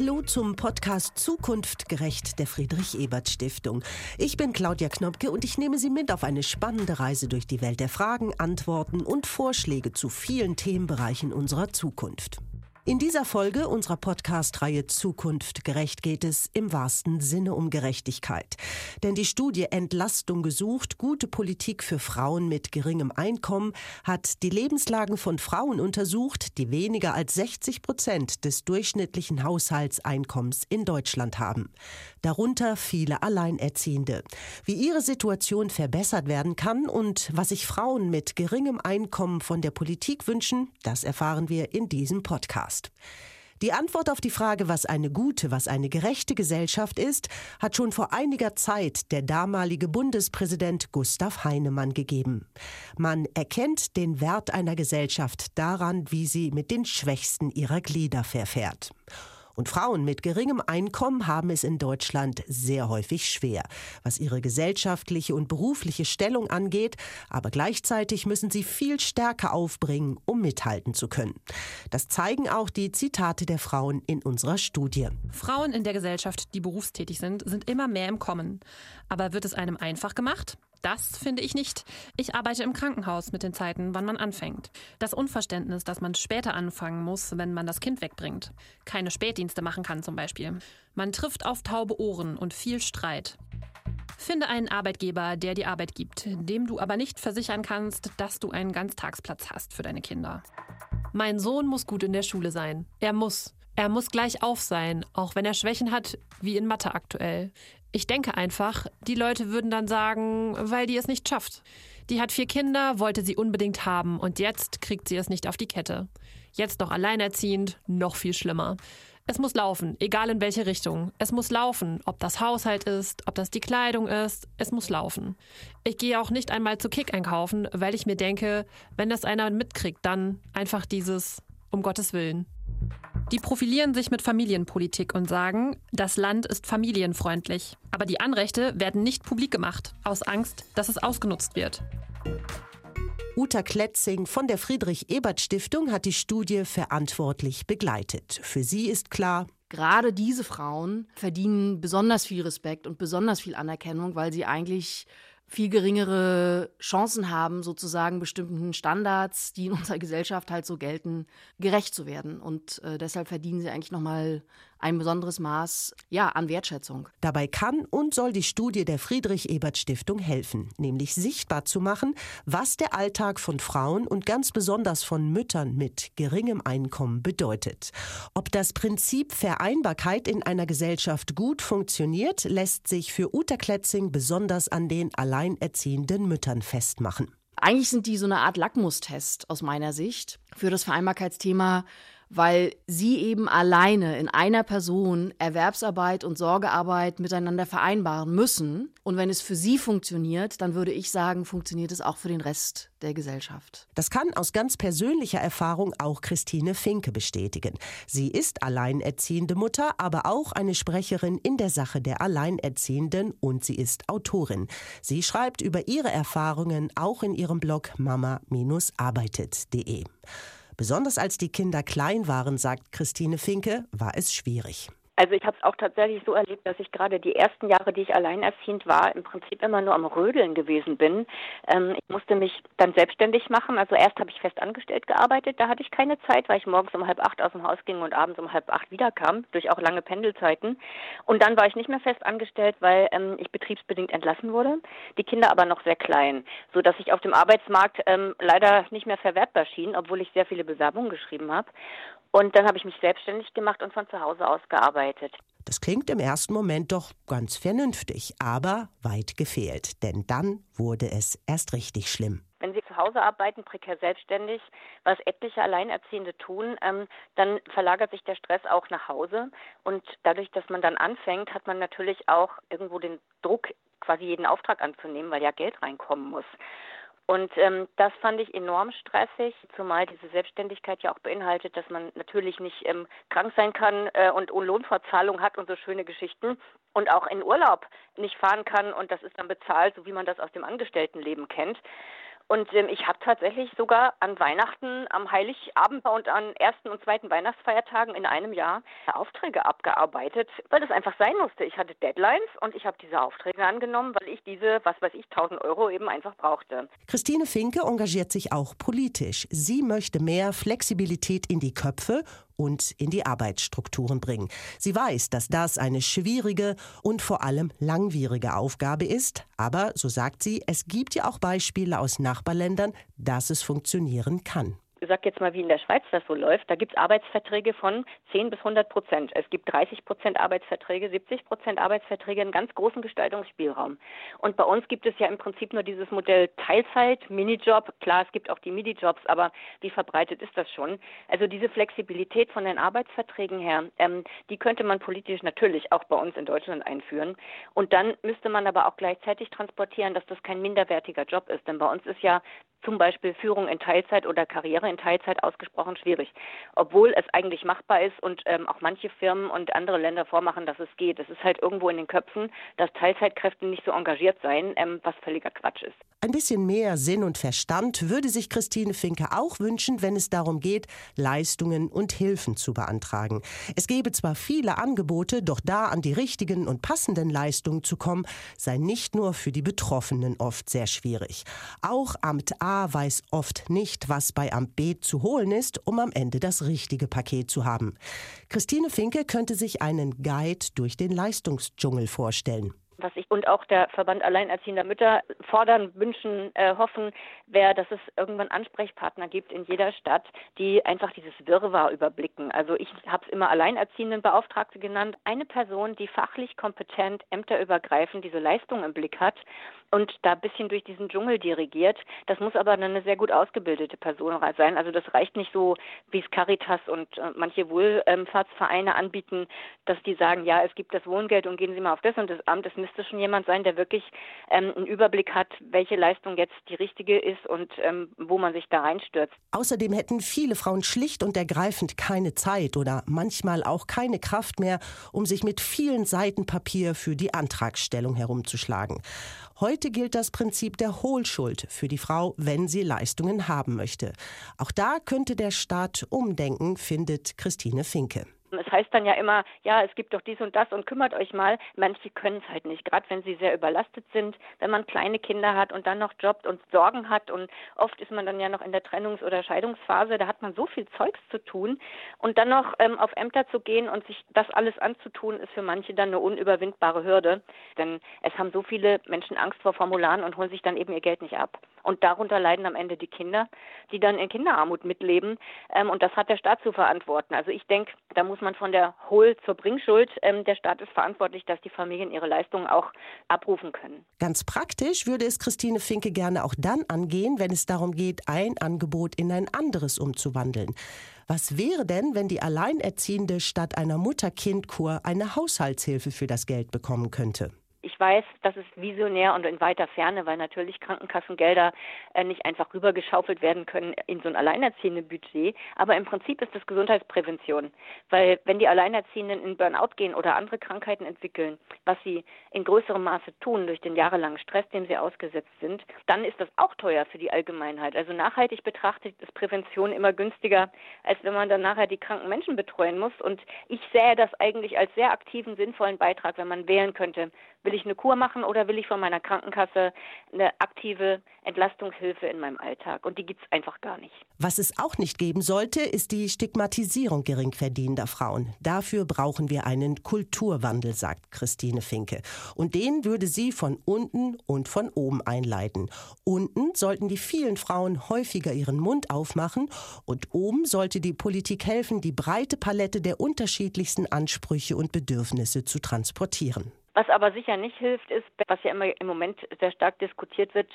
Hallo zum Podcast Zukunft gerecht der Friedrich Ebert Stiftung. Ich bin Claudia Knopke und ich nehme Sie mit auf eine spannende Reise durch die Welt der Fragen, Antworten und Vorschläge zu vielen Themenbereichen unserer Zukunft. In dieser Folge unserer Podcast-Reihe Zukunft gerecht geht es im wahrsten Sinne um Gerechtigkeit. Denn die Studie Entlastung gesucht, gute Politik für Frauen mit geringem Einkommen hat die Lebenslagen von Frauen untersucht, die weniger als 60 Prozent des durchschnittlichen Haushaltseinkommens in Deutschland haben. Darunter viele Alleinerziehende. Wie ihre Situation verbessert werden kann und was sich Frauen mit geringem Einkommen von der Politik wünschen, das erfahren wir in diesem Podcast. Podcast. Die Antwort auf die Frage, was eine gute, was eine gerechte Gesellschaft ist, hat schon vor einiger Zeit der damalige Bundespräsident Gustav Heinemann gegeben. Man erkennt den Wert einer Gesellschaft daran, wie sie mit den Schwächsten ihrer Glieder verfährt. Und Frauen mit geringem Einkommen haben es in Deutschland sehr häufig schwer, was ihre gesellschaftliche und berufliche Stellung angeht, aber gleichzeitig müssen sie viel stärker aufbringen, um mithalten zu können. Das zeigen auch die Zitate der Frauen in unserer Studie. Frauen in der Gesellschaft, die berufstätig sind, sind immer mehr im Kommen. Aber wird es einem einfach gemacht? Das finde ich nicht. Ich arbeite im Krankenhaus mit den Zeiten, wann man anfängt. Das Unverständnis, dass man später anfangen muss, wenn man das Kind wegbringt. Keine Spätdienste machen kann zum Beispiel. Man trifft auf taube Ohren und viel Streit. Finde einen Arbeitgeber, der dir Arbeit gibt, dem du aber nicht versichern kannst, dass du einen Ganztagsplatz hast für deine Kinder. Mein Sohn muss gut in der Schule sein. Er muss. Er muss gleich auf sein, auch wenn er Schwächen hat, wie in Mathe aktuell. Ich denke einfach, die Leute würden dann sagen, weil die es nicht schafft. Die hat vier Kinder, wollte sie unbedingt haben und jetzt kriegt sie es nicht auf die Kette. Jetzt noch alleinerziehend, noch viel schlimmer. Es muss laufen, egal in welche Richtung. Es muss laufen, ob das Haushalt ist, ob das die Kleidung ist, es muss laufen. Ich gehe auch nicht einmal zu Kick einkaufen, weil ich mir denke, wenn das einer mitkriegt, dann einfach dieses um Gottes Willen. Die profilieren sich mit Familienpolitik und sagen, das Land ist familienfreundlich. Aber die Anrechte werden nicht publik gemacht, aus Angst, dass es ausgenutzt wird. Uta Kletzing von der Friedrich-Ebert-Stiftung hat die Studie verantwortlich begleitet. Für sie ist klar, gerade diese Frauen verdienen besonders viel Respekt und besonders viel Anerkennung, weil sie eigentlich viel geringere Chancen haben, sozusagen bestimmten Standards, die in unserer Gesellschaft halt so gelten, gerecht zu werden. Und äh, deshalb verdienen sie eigentlich nochmal ein besonderes Maß ja, an Wertschätzung. Dabei kann und soll die Studie der Friedrich-Ebert-Stiftung helfen, nämlich sichtbar zu machen, was der Alltag von Frauen und ganz besonders von Müttern mit geringem Einkommen bedeutet. Ob das Prinzip Vereinbarkeit in einer Gesellschaft gut funktioniert, lässt sich für Uta Kletzing besonders an den alleinerziehenden Müttern festmachen. Eigentlich sind die so eine Art Lackmustest aus meiner Sicht für das Vereinbarkeitsthema weil sie eben alleine in einer Person Erwerbsarbeit und Sorgearbeit miteinander vereinbaren müssen. Und wenn es für sie funktioniert, dann würde ich sagen, funktioniert es auch für den Rest der Gesellschaft. Das kann aus ganz persönlicher Erfahrung auch Christine Finke bestätigen. Sie ist alleinerziehende Mutter, aber auch eine Sprecherin in der Sache der Alleinerziehenden und sie ist Autorin. Sie schreibt über ihre Erfahrungen auch in ihrem Blog mama-arbeitet.de. Besonders als die Kinder klein waren, sagt Christine Finke, war es schwierig. Also ich habe es auch tatsächlich so erlebt, dass ich gerade die ersten Jahre, die ich alleinerziehend war, im Prinzip immer nur am Rödeln gewesen bin. Ähm, ich musste mich dann selbstständig machen. Also erst habe ich fest angestellt gearbeitet, da hatte ich keine Zeit, weil ich morgens um halb acht aus dem Haus ging und abends um halb acht wiederkam, durch auch lange Pendelzeiten. Und dann war ich nicht mehr fest angestellt, weil ähm, ich betriebsbedingt entlassen wurde, die Kinder aber noch sehr klein, so dass ich auf dem Arbeitsmarkt ähm, leider nicht mehr verwertbar schien, obwohl ich sehr viele Bewerbungen geschrieben habe. Und dann habe ich mich selbstständig gemacht und von zu Hause aus gearbeitet. Das klingt im ersten Moment doch ganz vernünftig, aber weit gefehlt, denn dann wurde es erst richtig schlimm. Wenn Sie zu Hause arbeiten, prekär selbstständig, was etliche Alleinerziehende tun, ähm, dann verlagert sich der Stress auch nach Hause. Und dadurch, dass man dann anfängt, hat man natürlich auch irgendwo den Druck, quasi jeden Auftrag anzunehmen, weil ja Geld reinkommen muss. Und ähm, das fand ich enorm stressig, zumal diese Selbstständigkeit ja auch beinhaltet, dass man natürlich nicht ähm, krank sein kann äh, und Lohnfortzahlung hat und so schöne Geschichten und auch in Urlaub nicht fahren kann und das ist dann bezahlt, so wie man das aus dem Angestelltenleben kennt. Und ähm, ich habe tatsächlich sogar an Weihnachten, am Heiligabend und an ersten und zweiten Weihnachtsfeiertagen in einem Jahr Aufträge abgearbeitet, weil das einfach sein musste. Ich hatte Deadlines und ich habe diese Aufträge angenommen, weil ich diese, was weiß ich, 1000 Euro eben einfach brauchte. Christine Finke engagiert sich auch politisch. Sie möchte mehr Flexibilität in die Köpfe und in die Arbeitsstrukturen bringen. Sie weiß, dass das eine schwierige und vor allem langwierige Aufgabe ist, aber, so sagt sie, es gibt ja auch Beispiele aus Nachbarländern, dass es funktionieren kann sag jetzt mal, wie in der Schweiz das so läuft, da gibt es Arbeitsverträge von 10 bis 100 Prozent. Es gibt 30 Prozent Arbeitsverträge, 70 Prozent Arbeitsverträge, einen ganz großen Gestaltungsspielraum. Und bei uns gibt es ja im Prinzip nur dieses Modell Teilzeit, Minijob. Klar, es gibt auch die Minijobs, aber wie verbreitet ist das schon? Also diese Flexibilität von den Arbeitsverträgen her, ähm, die könnte man politisch natürlich auch bei uns in Deutschland einführen. Und dann müsste man aber auch gleichzeitig transportieren, dass das kein minderwertiger Job ist. Denn bei uns ist ja zum Beispiel Führung in Teilzeit oder Karriere in Teilzeit ausgesprochen schwierig, obwohl es eigentlich machbar ist und ähm, auch manche Firmen und andere Länder vormachen, dass es geht. Es ist halt irgendwo in den Köpfen, dass Teilzeitkräfte nicht so engagiert seien, ähm, was völliger Quatsch ist. Ein bisschen mehr Sinn und Verstand würde sich Christine Finke auch wünschen, wenn es darum geht, Leistungen und Hilfen zu beantragen. Es gäbe zwar viele Angebote, doch da an die richtigen und passenden Leistungen zu kommen, sei nicht nur für die Betroffenen oft sehr schwierig. Auch Amt A weiß oft nicht, was bei Amt B zu holen ist, um am Ende das richtige Paket zu haben. Christine Finke könnte sich einen Guide durch den Leistungsdschungel vorstellen. Was ich und auch der Verband Alleinerziehender Mütter fordern, wünschen, äh, hoffen, wäre, dass es irgendwann Ansprechpartner gibt in jeder Stadt, die einfach dieses Wirrwarr überblicken. Also ich habe es immer Alleinerziehendenbeauftragte genannt. Eine Person, die fachlich kompetent, ämterübergreifend diese Leistung im Blick hat und da ein bisschen durch diesen Dschungel dirigiert. Das muss aber eine sehr gut ausgebildete Person sein. Also das reicht nicht so, wie es Caritas und äh, manche Wohlfahrtsvereine anbieten, dass die sagen, ja, es gibt das Wohngeld und gehen Sie mal auf das und das Amt. Es müsste schon jemand sein, der wirklich ähm, einen Überblick hat, welche Leistung jetzt die richtige ist und ähm, wo man sich da reinstürzt. Außerdem hätten viele Frauen schlicht und ergreifend keine Zeit oder manchmal auch keine Kraft mehr, um sich mit vielen Seiten Papier für die Antragstellung herumzuschlagen. Heute gilt das Prinzip der Hohlschuld für die Frau, wenn sie Leistungen haben möchte. Auch da könnte der Staat umdenken, findet Christine Finke. Es heißt dann ja immer, ja, es gibt doch dies und das und kümmert euch mal. Manche können es halt nicht, gerade wenn sie sehr überlastet sind, wenn man kleine Kinder hat und dann noch jobbt und Sorgen hat und oft ist man dann ja noch in der Trennungs- oder Scheidungsphase, da hat man so viel Zeugs zu tun und dann noch ähm, auf Ämter zu gehen und sich das alles anzutun, ist für manche dann eine unüberwindbare Hürde, denn es haben so viele Menschen Angst vor Formularen und holen sich dann eben ihr Geld nicht ab. Und darunter leiden am Ende die Kinder, die dann in Kinderarmut mitleben. Ähm, und das hat der Staat zu verantworten. Also ich denke, da muss man von der Hohl zur Bringschuld. Ähm, der Staat ist verantwortlich, dass die Familien ihre Leistungen auch abrufen können. Ganz praktisch würde es Christine Finke gerne auch dann angehen, wenn es darum geht, ein Angebot in ein anderes umzuwandeln. Was wäre denn, wenn die Alleinerziehende statt einer Mutter-Kind-Kur eine Haushaltshilfe für das Geld bekommen könnte? Ich weiß, das ist visionär und in weiter Ferne, weil natürlich Krankenkassengelder äh, nicht einfach rübergeschaufelt werden können in so ein alleinerziehende Budget. Aber im Prinzip ist das Gesundheitsprävention. Weil wenn die Alleinerziehenden in Burnout gehen oder andere Krankheiten entwickeln, was sie in größerem Maße tun durch den jahrelangen Stress, dem sie ausgesetzt sind, dann ist das auch teuer für die Allgemeinheit. Also nachhaltig betrachtet ist Prävention immer günstiger, als wenn man dann nachher die kranken Menschen betreuen muss. Und ich sähe das eigentlich als sehr aktiven, sinnvollen Beitrag, wenn man wählen könnte, Will ich eine Kur machen oder will ich von meiner Krankenkasse eine aktive Entlastungshilfe in meinem Alltag? Und die gibt es einfach gar nicht. Was es auch nicht geben sollte, ist die Stigmatisierung geringverdienender Frauen. Dafür brauchen wir einen Kulturwandel, sagt Christine Finke. Und den würde sie von unten und von oben einleiten. Unten sollten die vielen Frauen häufiger ihren Mund aufmachen und oben sollte die Politik helfen, die breite Palette der unterschiedlichsten Ansprüche und Bedürfnisse zu transportieren. Was aber sicher nicht hilft, ist, was ja immer im Moment sehr stark diskutiert wird,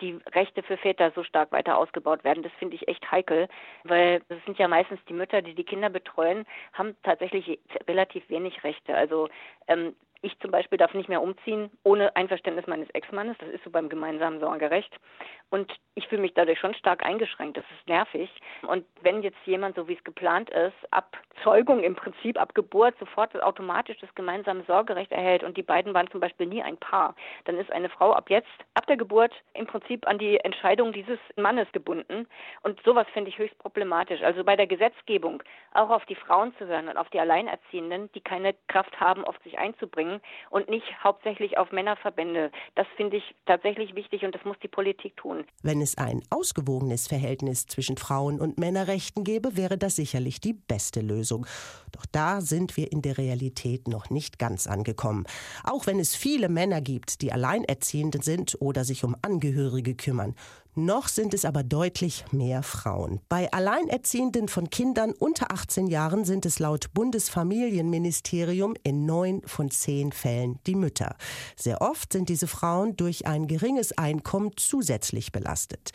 die Rechte für Väter so stark weiter ausgebaut werden. Das finde ich echt heikel, weil es sind ja meistens die Mütter, die die Kinder betreuen, haben tatsächlich relativ wenig Rechte. Also ähm, Ich zum Beispiel darf nicht mehr umziehen ohne Einverständnis meines Ex-Mannes. Das ist so beim gemeinsamen Sorgerecht. Und ich fühle mich dadurch schon stark eingeschränkt. Das ist nervig. Und wenn jetzt jemand, so wie es geplant ist, ab Zeugung im Prinzip, ab Geburt sofort automatisch das gemeinsame Sorgerecht erhält und die beiden waren zum Beispiel nie ein Paar, dann ist eine Frau ab jetzt, ab der Geburt im Prinzip an die Entscheidung dieses Mannes gebunden. Und sowas finde ich höchst problematisch. Also bei der Gesetzgebung auch auf die Frauen zu hören und auf die Alleinerziehenden, die keine Kraft haben, oft sich einzubringen und nicht hauptsächlich auf Männerverbände. Das finde ich tatsächlich wichtig und das muss die Politik tun. Wenn es ein ausgewogenes Verhältnis zwischen Frauen- und Männerrechten gäbe, wäre das sicherlich die beste Lösung. Doch da sind wir in der Realität noch nicht ganz angekommen. Auch wenn es viele Männer gibt, die alleinerziehend sind oder sich um Angehörige kümmern. Noch sind es aber deutlich mehr Frauen. Bei Alleinerziehenden von Kindern unter 18 Jahren sind es laut Bundesfamilienministerium in neun von zehn Fällen die Mütter. Sehr oft sind diese Frauen durch ein geringes Einkommen zusätzlich belastet.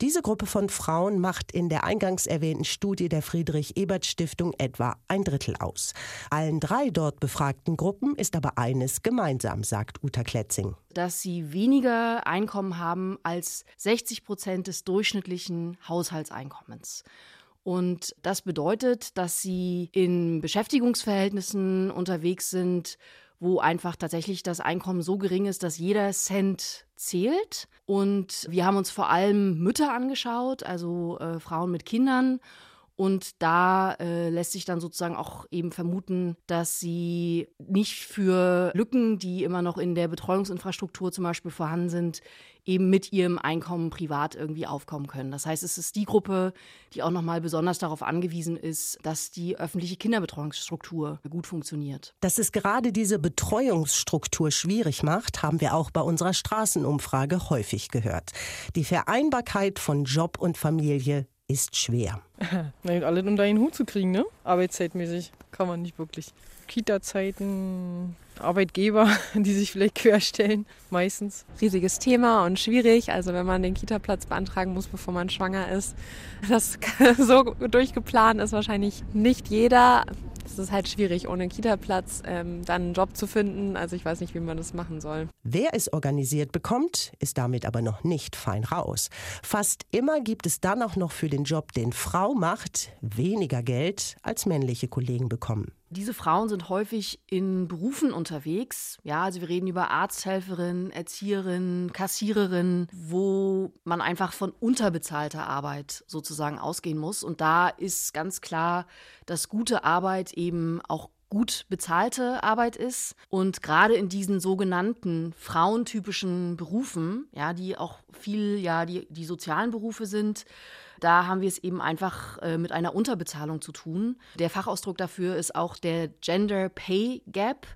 Diese Gruppe von Frauen macht in der eingangs erwähnten Studie der Friedrich-Ebert-Stiftung etwa ein Drittel aus. Allen drei dort befragten Gruppen ist aber eines gemeinsam, sagt Uta Kletzing. Dass sie weniger Einkommen haben als 60 Prozent des durchschnittlichen Haushaltseinkommens. Und das bedeutet, dass sie in Beschäftigungsverhältnissen unterwegs sind, wo einfach tatsächlich das Einkommen so gering ist, dass jeder Cent zählt. Und wir haben uns vor allem Mütter angeschaut, also äh, Frauen mit Kindern. Und da äh, lässt sich dann sozusagen auch eben vermuten, dass sie nicht für Lücken, die immer noch in der Betreuungsinfrastruktur zum Beispiel vorhanden sind, eben mit ihrem Einkommen privat irgendwie aufkommen können. Das heißt, es ist die Gruppe, die auch nochmal besonders darauf angewiesen ist, dass die öffentliche Kinderbetreuungsstruktur gut funktioniert. Dass es gerade diese Betreuungsstruktur schwierig macht, haben wir auch bei unserer Straßenumfrage häufig gehört. Die Vereinbarkeit von Job und Familie ist schwer. Na, alle unter einen Hut zu kriegen, ne? Arbeitszeitmäßig kann man nicht wirklich. Kita-Zeiten, Arbeitgeber, die sich vielleicht querstellen, meistens. Riesiges Thema und schwierig. Also wenn man den Kita-Platz beantragen muss, bevor man schwanger ist, das so durchgeplant ist wahrscheinlich nicht jeder. Es ist halt schwierig, ohne Kita-Platz ähm, dann einen Job zu finden. Also ich weiß nicht, wie man das machen soll. Wer es organisiert bekommt, ist damit aber noch nicht fein raus. Fast immer gibt es dann auch noch für den Job, den Frau macht, weniger Geld als männliche Kollegen bekommen. Diese Frauen sind häufig in Berufen unterwegs. Ja, also wir reden über Arzthelferin, Erzieherin, Kassiererin, wo man einfach von unterbezahlter Arbeit sozusagen ausgehen muss. Und da ist ganz klar, dass gute Arbeit eben auch gut bezahlte Arbeit ist. Und gerade in diesen sogenannten frauentypischen Berufen, ja, die auch viel ja die, die sozialen Berufe sind, da haben wir es eben einfach äh, mit einer Unterbezahlung zu tun. Der Fachausdruck dafür ist auch der Gender Pay Gap.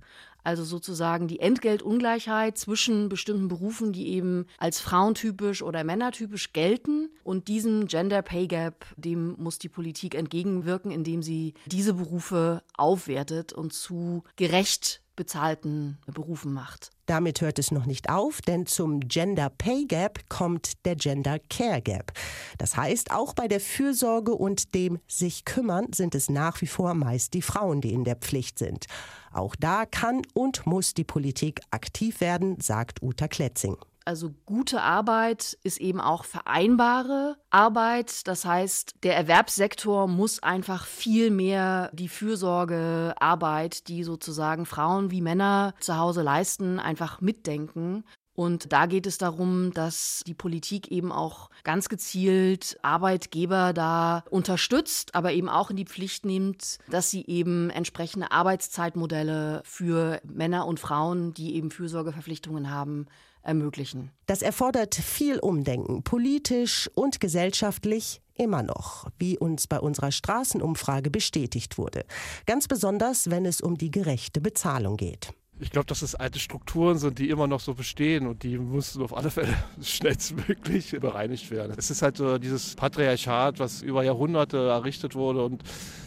Also sozusagen die Entgeltungleichheit zwischen bestimmten Berufen, die eben als frauentypisch oder männertypisch gelten. Und diesem Gender Pay Gap, dem muss die Politik entgegenwirken, indem sie diese Berufe aufwertet und zu gerecht bezahlten Berufen macht. Damit hört es noch nicht auf, denn zum Gender Pay Gap kommt der Gender Care Gap. Das heißt, auch bei der Fürsorge und dem sich kümmern sind es nach wie vor meist die Frauen, die in der Pflicht sind. Auch da kann und muss die Politik aktiv werden, sagt Uta Kletzing. Also gute Arbeit ist eben auch vereinbare Arbeit. Das heißt, der Erwerbssektor muss einfach viel mehr die Fürsorgearbeit, die sozusagen Frauen wie Männer zu Hause leisten, einfach mitdenken. Und da geht es darum, dass die Politik eben auch ganz gezielt Arbeitgeber da unterstützt, aber eben auch in die Pflicht nimmt, dass sie eben entsprechende Arbeitszeitmodelle für Männer und Frauen, die eben Fürsorgeverpflichtungen haben, ermöglichen. Das erfordert viel Umdenken, politisch und gesellschaftlich immer noch, wie uns bei unserer Straßenumfrage bestätigt wurde. Ganz besonders, wenn es um die gerechte Bezahlung geht. Ich glaube, dass es alte Strukturen sind, die immer noch so bestehen und die müssen auf alle Fälle schnellstmöglich bereinigt werden. Es ist halt so dieses Patriarchat, was über Jahrhunderte errichtet wurde und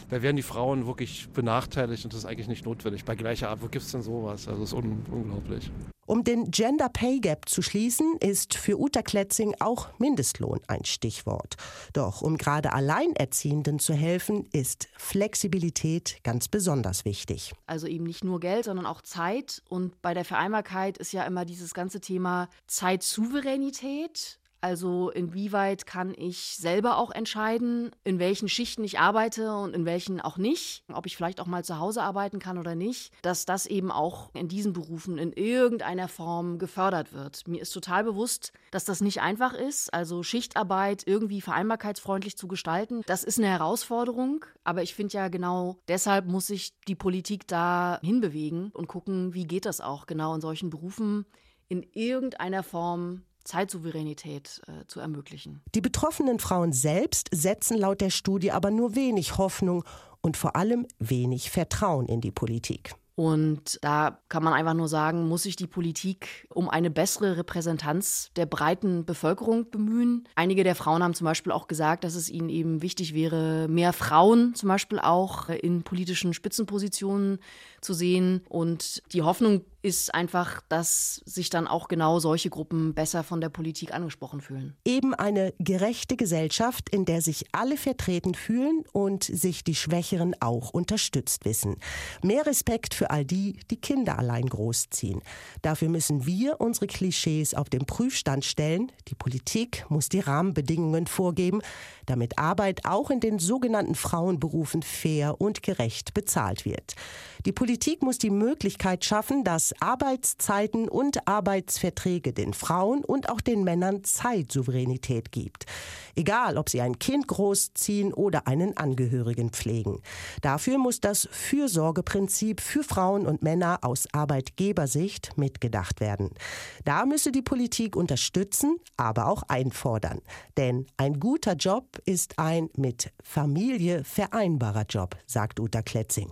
da werden die Frauen wirklich benachteiligt und das ist eigentlich nicht notwendig. Bei gleicher Art, wo gibt es denn sowas? Also es ist un unglaublich. Um den Gender Pay Gap zu schließen, ist für Uta Kletzing auch Mindestlohn ein Stichwort. Doch um gerade Alleinerziehenden zu helfen, ist Flexibilität ganz besonders wichtig. Also eben nicht nur Geld, sondern auch Zeit. Und bei der Vereinbarkeit ist ja immer dieses ganze Thema Zeitsouveränität. Also inwieweit kann ich selber auch entscheiden, in welchen Schichten ich arbeite und in welchen auch nicht, ob ich vielleicht auch mal zu Hause arbeiten kann oder nicht, dass das eben auch in diesen Berufen in irgendeiner Form gefördert wird. Mir ist total bewusst, dass das nicht einfach ist, also Schichtarbeit irgendwie vereinbarkeitsfreundlich zu gestalten. Das ist eine Herausforderung, aber ich finde ja genau deshalb muss sich die Politik da hinbewegen und gucken, wie geht das auch genau in solchen Berufen in irgendeiner Form Zeitsouveränität äh, zu ermöglichen. Die betroffenen Frauen selbst setzen laut der Studie aber nur wenig Hoffnung und vor allem wenig Vertrauen in die Politik. Und da kann man einfach nur sagen, muss sich die Politik um eine bessere Repräsentanz der breiten Bevölkerung bemühen. Einige der Frauen haben zum Beispiel auch gesagt, dass es ihnen eben wichtig wäre, mehr Frauen zum Beispiel auch in politischen Spitzenpositionen zu sehen. Und die Hoffnung ist einfach, dass sich dann auch genau solche Gruppen besser von der Politik angesprochen fühlen. Eben eine gerechte Gesellschaft, in der sich alle vertreten fühlen und sich die Schwächeren auch unterstützt wissen. Mehr Respekt für all die, die Kinder allein großziehen. Dafür müssen wir unsere Klischees auf den Prüfstand stellen. Die Politik muss die Rahmenbedingungen vorgeben, damit Arbeit auch in den sogenannten Frauenberufen fair und gerecht bezahlt wird. Die Politik muss die Möglichkeit schaffen, dass Arbeitszeiten und Arbeitsverträge den Frauen und auch den Männern Zeitsouveränität gibt. Egal, ob sie ein Kind großziehen oder einen Angehörigen pflegen. Dafür muss das Fürsorgeprinzip für Frauen und Männer aus Arbeitgebersicht mitgedacht werden. Da müsse die Politik unterstützen, aber auch einfordern. Denn ein guter Job ist ein mit Familie vereinbarer Job, sagt Uta Kletzing.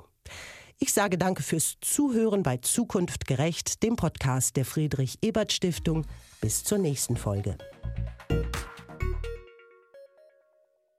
Ich sage danke fürs Zuhören bei Zukunft gerecht, dem Podcast der Friedrich Ebert Stiftung. Bis zur nächsten Folge.